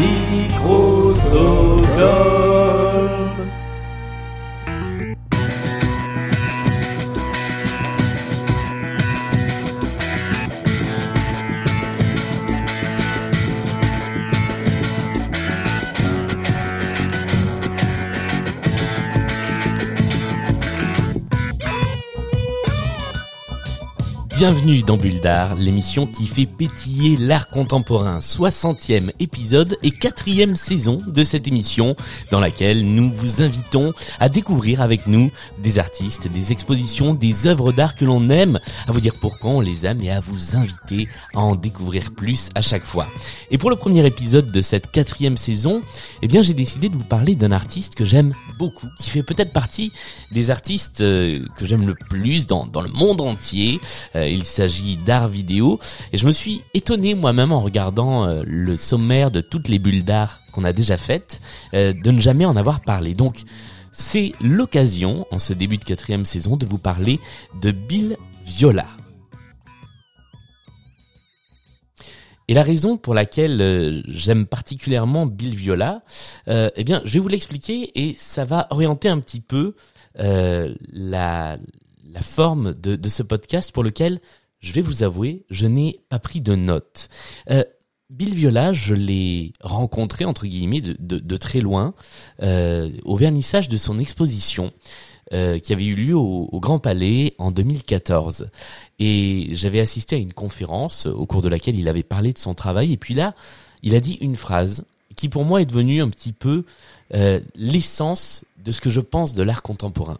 Microsoft. Bienvenue dans Bulldar, l'émission qui fait pétiller l'art contemporain, 60e épisode et 4 saison de cette émission dans laquelle nous vous invitons à découvrir avec nous des artistes, des expositions, des œuvres d'art que l'on aime, à vous dire pourquoi on les aime et à vous inviter à en découvrir plus à chaque fois. Et pour le premier épisode de cette quatrième saison, eh bien j'ai décidé de vous parler d'un artiste que j'aime beaucoup, qui fait peut-être partie des artistes euh, que j'aime le plus dans, dans le monde entier. Euh, il s'agit d'art vidéo et je me suis étonné moi-même en regardant euh, le sommaire de toutes les bulles d'art qu'on a déjà faites euh, de ne jamais en avoir parlé. Donc c'est l'occasion en ce début de quatrième saison de vous parler de Bill Viola. Et la raison pour laquelle euh, j'aime particulièrement Bill Viola, eh bien, je vais vous l'expliquer et ça va orienter un petit peu la, la forme de, de ce podcast pour lequel, je vais vous avouer, je n'ai pas pris de notes. Euh, Bill Viola, je l'ai rencontré entre guillemets de, très loin euh, au vernissage de son exposition euh, qui avait eu lieu au, Grand Palais en 2014. Et j'avais assisté à une conférence au cours de laquelle il avait parlé de son travail. Et puis là, il a dit une phrase qui pour moi est devenue un petit peu l'essence de ce que je pense de l'art contemporain.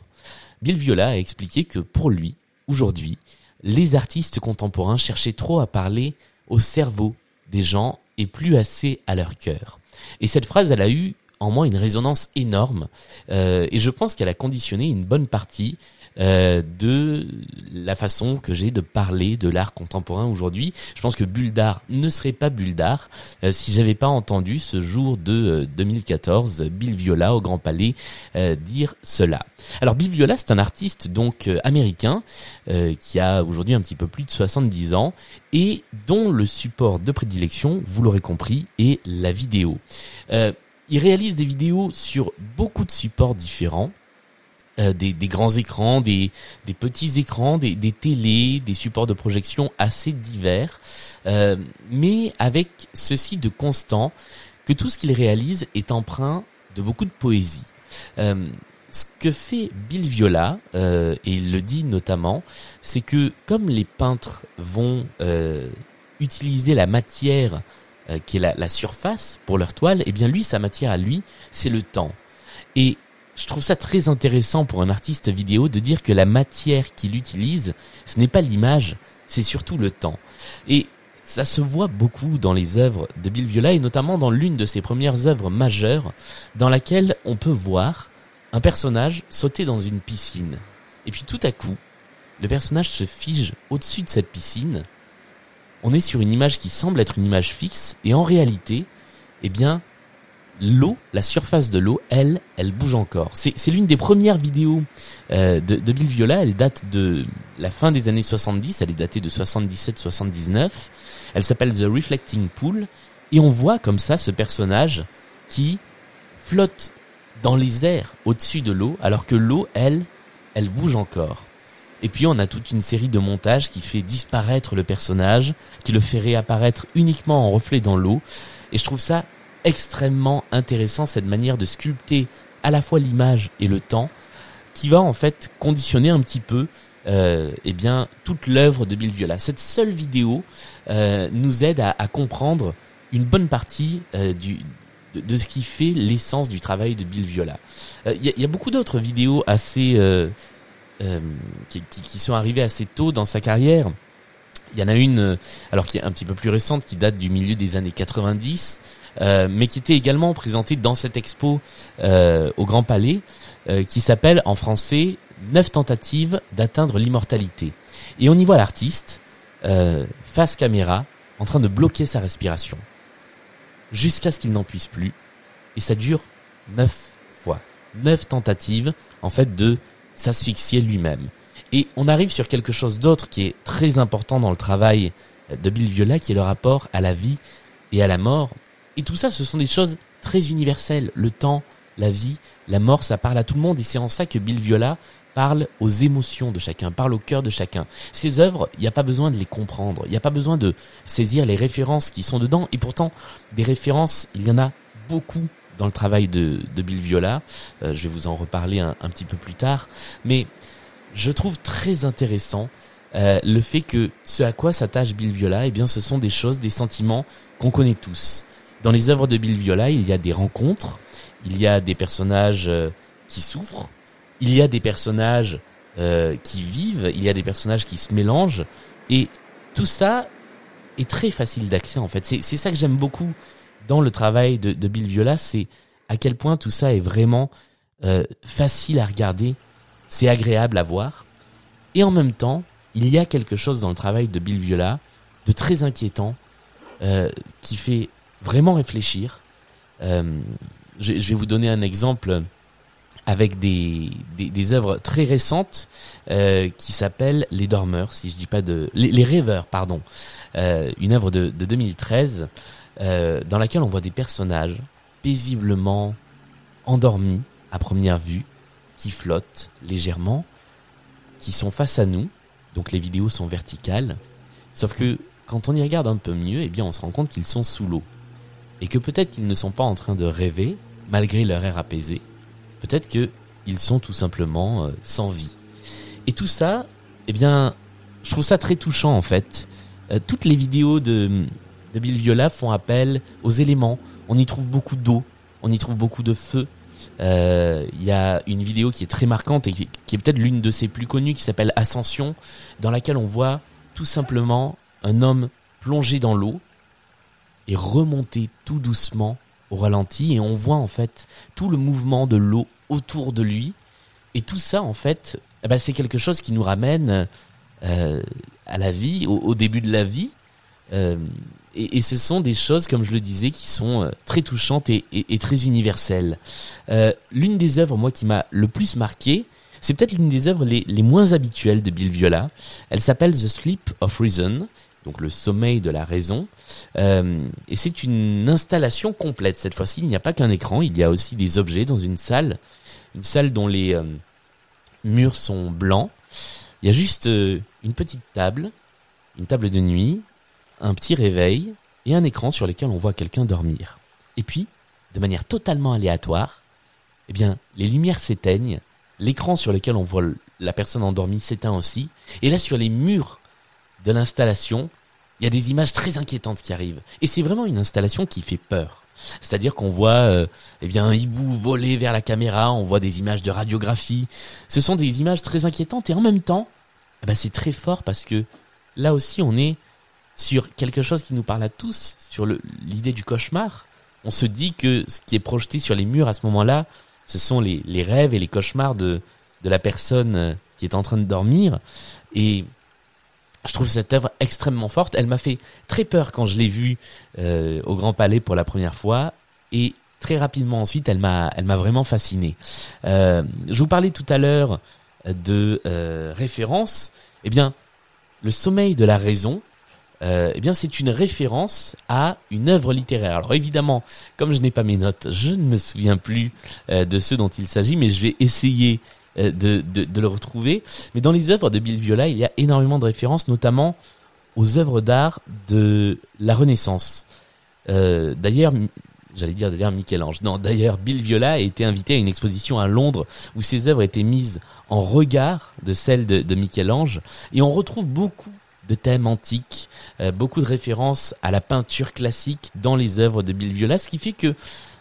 Bill Viola a expliqué que pour lui, aujourd'hui, les artistes contemporains cherchaient trop à parler au cerveau des gens et plus assez à leur cœur. Et cette phrase, elle a eu en moi une résonance énorme euh, et je pense qu'elle a conditionné une bonne partie euh, de la façon que j'ai de parler de l'art contemporain aujourd'hui. Je pense que Bulle d'art ne serait pas Bulle d'art euh, si j'avais pas entendu ce jour de euh, 2014 Bill Viola au Grand Palais euh, dire cela. Alors Bill Viola, c'est un artiste donc euh, américain euh, qui a aujourd'hui un petit peu plus de 70 ans et dont le support de prédilection, vous l'aurez compris, est la vidéo. Euh, il réalise des vidéos sur beaucoup de supports différents. Euh, des, des grands écrans, des, des petits écrans, des, des télés, des supports de projection assez divers, euh, mais avec ceci de constant que tout ce qu'il réalise est empreint de beaucoup de poésie. Euh, ce que fait Bill Viola, euh, et il le dit notamment, c'est que comme les peintres vont euh, utiliser la matière qui est la, la surface pour leur toile, eh bien lui, sa matière à lui, c'est le temps. Et je trouve ça très intéressant pour un artiste vidéo de dire que la matière qu'il utilise, ce n'est pas l'image, c'est surtout le temps. Et ça se voit beaucoup dans les œuvres de Bill Viola et notamment dans l'une de ses premières œuvres majeures dans laquelle on peut voir un personnage sauter dans une piscine. Et puis tout à coup, le personnage se fige au-dessus de cette piscine. On est sur une image qui semble être une image fixe et en réalité, eh bien, l'eau, la surface de l'eau, elle, elle bouge encore. C'est, l'une des premières vidéos euh, de, de Bill Viola. Elle date de la fin des années 70. Elle est datée de 77-79. Elle s'appelle The Reflecting Pool. Et on voit comme ça ce personnage qui flotte dans les airs au-dessus de l'eau, alors que l'eau, elle, elle bouge encore. Et puis on a toute une série de montages qui fait disparaître le personnage, qui le fait réapparaître uniquement en reflet dans l'eau. Et je trouve ça extrêmement intéressant cette manière de sculpter à la fois l'image et le temps qui va en fait conditionner un petit peu euh, eh bien toute l'œuvre de Bill Viola. Cette seule vidéo euh, nous aide à, comprendre une bonne partie euh, du de, ce qui fait l'essence du travail de Bill Viola. Euh, Il y, a, beaucoup d'autres vidéos assez qui, qui, qui sont arrivées assez tôt dans sa carrière. Il y en a une, alors qui est un petit peu plus récente, qui date du milieu des années 90, euh, mais qui était également présentée dans cette expo euh, au Grand Palais, euh, qui s'appelle en français Neuf tentatives d'atteindre l'immortalité. Et on y voit l'artiste euh, face caméra en train de bloquer sa respiration jusqu'à ce qu'il n'en puisse plus. Et ça dure neuf fois, neuf tentatives en fait de s'asphyxier lui-même. Et on arrive sur quelque chose d'autre qui est très important dans le travail de Bill Viola, qui est le rapport à la vie et à la mort. Et tout ça, ce sont des choses très universelles. Le temps, la vie, la mort, ça parle à tout le monde. Et c'est en ça que Bill Viola parle aux émotions de chacun, parle au cœur de chacun. Ces œuvres, il n'y a pas besoin de les comprendre, il n'y a pas besoin de saisir les références qui sont dedans. Et pourtant, des références, il y en a beaucoup dans le travail de, de Bill Viola. Euh, je vais vous en reparler un, petit peu plus tard. Mais je trouve très intéressant euh, le fait que ce à quoi s'attache Bill Viola, eh bien, ce sont des choses, des sentiments qu'on connaît tous. Dans les œuvres de Bill Viola, il y a des rencontres, il y a des personnages euh, qui souffrent, il y a des personnages euh, qui vivent, il y a des personnages qui se mélangent, et tout ça est très facile d'accès en fait. C'est ça que j'aime beaucoup dans le travail de, de Bill Viola, c'est à quel point tout ça est vraiment euh, facile à regarder, c'est agréable à voir, et en même temps, il y a quelque chose dans le travail de Bill Viola de très inquiétant, euh, qui fait vraiment réfléchir. Euh, je, vais vous donner un exemple avec des, des, œuvres très récentes euh, qui s'appellent Les Dormeurs, si je dis pas de... Les, Rêveurs, pardon. Euh, une œuvre de, de 2013 euh, dans laquelle on voit des personnages paisiblement endormis à première vue, qui flottent légèrement, qui sont face à nous. Donc les vidéos sont verticales. Sauf que quand on y regarde un peu mieux, eh bien on se rend compte qu'ils sont sous l'eau. Et que peut-être qu'ils ne sont pas en train de rêver, malgré leur air apaisé, Peut-être qu'ils sont tout simplement euh, sans vie. Et tout ça, eh bien, je trouve ça très touchant en fait. Euh, toutes les vidéos de, de Bill Viola font appel aux éléments. On y trouve beaucoup d'eau, on y trouve beaucoup de feu. Euh, il y a une vidéo qui est très marquante et qui, qui est peut-être l'une de ses plus connues qui s'appelle Ascension, dans laquelle on voit tout simplement un homme plongé dans l'eau et remonter tout doucement au ralenti. Et on voit en fait tout le mouvement de l'eau autour de lui. Et tout ça en fait eh ben, c'est quelque chose qui nous ramène euh, à la vie au, début de la vie. Euh, et, ce sont des choses comme je le disais qui sont euh, très touchantes et, très universelles. L'une des œuvres moi qui m'a le plus marqué c'est peut-être l'une des œuvres les, les moins habituelles de Bill Viola. Elle s'appelle The Sleep of Reason donc le sommeil de la raison. Euh, et c'est une installation complète. Cette fois-ci, il n'y a pas qu'un écran, il y a aussi des objets dans une salle, une salle dont les euh, murs sont blancs. Il y a juste euh, une petite table, une table de nuit, un petit réveil et un écran sur lequel on voit quelqu'un dormir. Et puis, de manière totalement aléatoire, eh bien, les lumières s'éteignent, l'écran sur lequel on voit la personne endormie s'éteint aussi, et là sur les murs de l'installation, il y a des images très inquiétantes qui arrivent. Et c'est vraiment une installation qui fait peur. C'est-à-dire qu'on voit euh, eh bien un hibou voler vers la caméra, on voit des images de radiographie. Ce sont des images très inquiétantes et en même temps, eh ben c'est très fort parce que là aussi on est sur quelque chose qui nous parle à tous, sur l'idée du cauchemar. On se dit que ce qui est projeté sur les murs à ce moment-là, ce sont les, les rêves et les cauchemars de, de la personne euh, qui est en train de dormir. Et je trouve cette œuvre extrêmement forte. Elle m'a fait très peur quand je l'ai vue euh, au Grand Palais pour la première fois et très rapidement ensuite, elle m'a, vraiment fasciné. Euh, je vous parlais tout à l'heure de euh, référence. Eh bien, le sommeil de la raison. Eh bien, c'est une référence à une œuvre littéraire. Alors évidemment, comme je n'ai pas mes notes, je ne me souviens plus de ce dont il s'agit, mais je vais essayer de, de, de, le retrouver. Mais dans les œuvres de Bill Viola, il y a énormément de références, notamment aux œuvres d'art de la Renaissance. Euh, d'ailleurs, j'allais dire d'ailleurs Michel-Ange. Non, d'ailleurs, Bill Viola a été invité à une exposition à Londres où ses œuvres étaient mises en regard de celles de, Michel-Ange. Et on retrouve beaucoup de thèmes antiques, euh, beaucoup de références à la peinture classique dans les œuvres de Bill Viola, ce qui fait que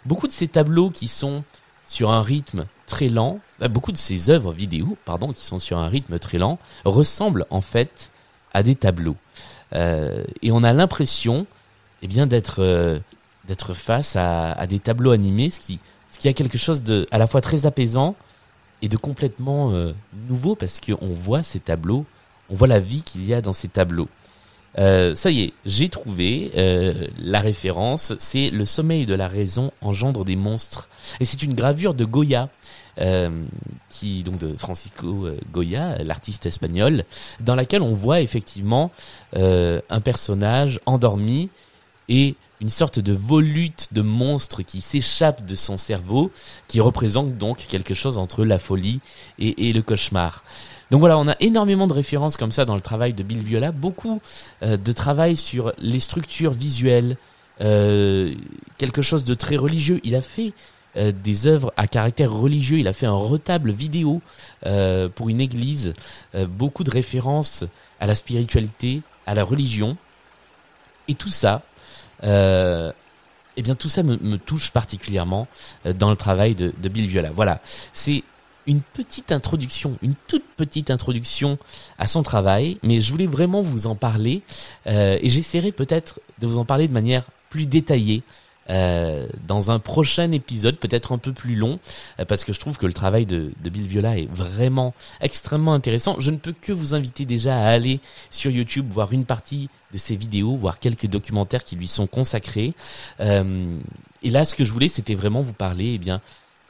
beaucoup de ces tableaux qui sont sur un rythme très lent, beaucoup de ces œuvres vidéo, pardon, qui sont sur un rythme très lent, ressemblent en fait à des tableaux. Euh, et on a l'impression, eh bien, d'être euh, face à, des tableaux animés, ce qui ce qui a quelque chose de à la fois très apaisant et de complètement euh, nouveau parce qu'on voit ces tableaux, on voit la vie qu'il y a dans ces tableaux. Ça y est, j'ai trouvé la référence. C'est le sommeil de la raison engendre des monstres, et c'est une gravure de Goya, qui donc de Francisco euh, Goya, l'artiste espagnol, dans laquelle on voit effectivement euh, un personnage endormi et une sorte de volute de monstre qui s'échappe de son cerveau, qui représente donc quelque chose entre la folie et, le cauchemar. Donc voilà, on a énormément de références comme ça dans le travail de Bill Viola, beaucoup euh, de travail sur les structures visuelles, euh, quelque chose de très religieux. Il a fait euh, des œuvres à caractère religieux. Il a fait un retable vidéo pour une église, beaucoup de références à la spiritualité, à la religion. Et tout ça, euh, eh bien tout ça me, touche particulièrement euh, dans le travail de, Bill Viola. Voilà, c'est une petite introduction, une toute petite introduction à son travail, mais je voulais vraiment vous en parler euh, et j'essaierai peut-être de vous en parler de manière plus détaillée euh, dans un prochain épisode, peut-être un peu plus long, euh, parce que je trouve que le travail de, de, Bill Viola est vraiment extrêmement intéressant. Je ne peux que vous inviter déjà à aller sur YouTube voir une partie de ses vidéos, voir quelques documentaires qui lui sont consacrés. Euh, et là, ce que je voulais, c'était vraiment vous parler, eh bien,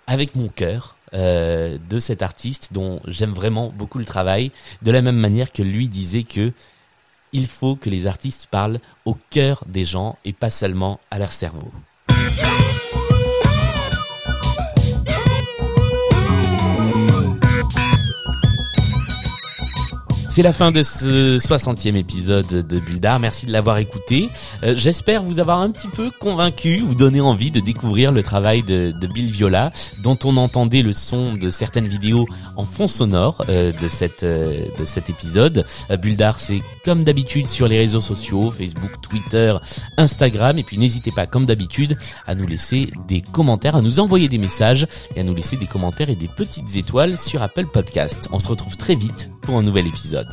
avec mon cœur, euh, de cet artiste dont j'aime vraiment beaucoup le travail, de la même manière que lui disait que il faut que les artistes parlent au cœur des gens et pas seulement à leur cerveau. C'est la fin de ce 60e épisode de Buldar. Merci de l'avoir écouté. Euh, j'espère vous avoir un petit peu convaincu ou donné envie de découvrir le travail de, Bill Viola, dont on entendait le son de certaines vidéos en fond sonore euh, de euh, de cet épisode. Buldar, c'est comme d'habitude sur les réseaux sociaux, Facebook, Twitter, Instagram, et puis n'hésitez pas, comme d'habitude, à nous laisser des commentaires, à nous envoyer des messages et à nous laisser des commentaires et des petites étoiles sur Apple Podcast. On se retrouve très vite pour un nouvel épisode.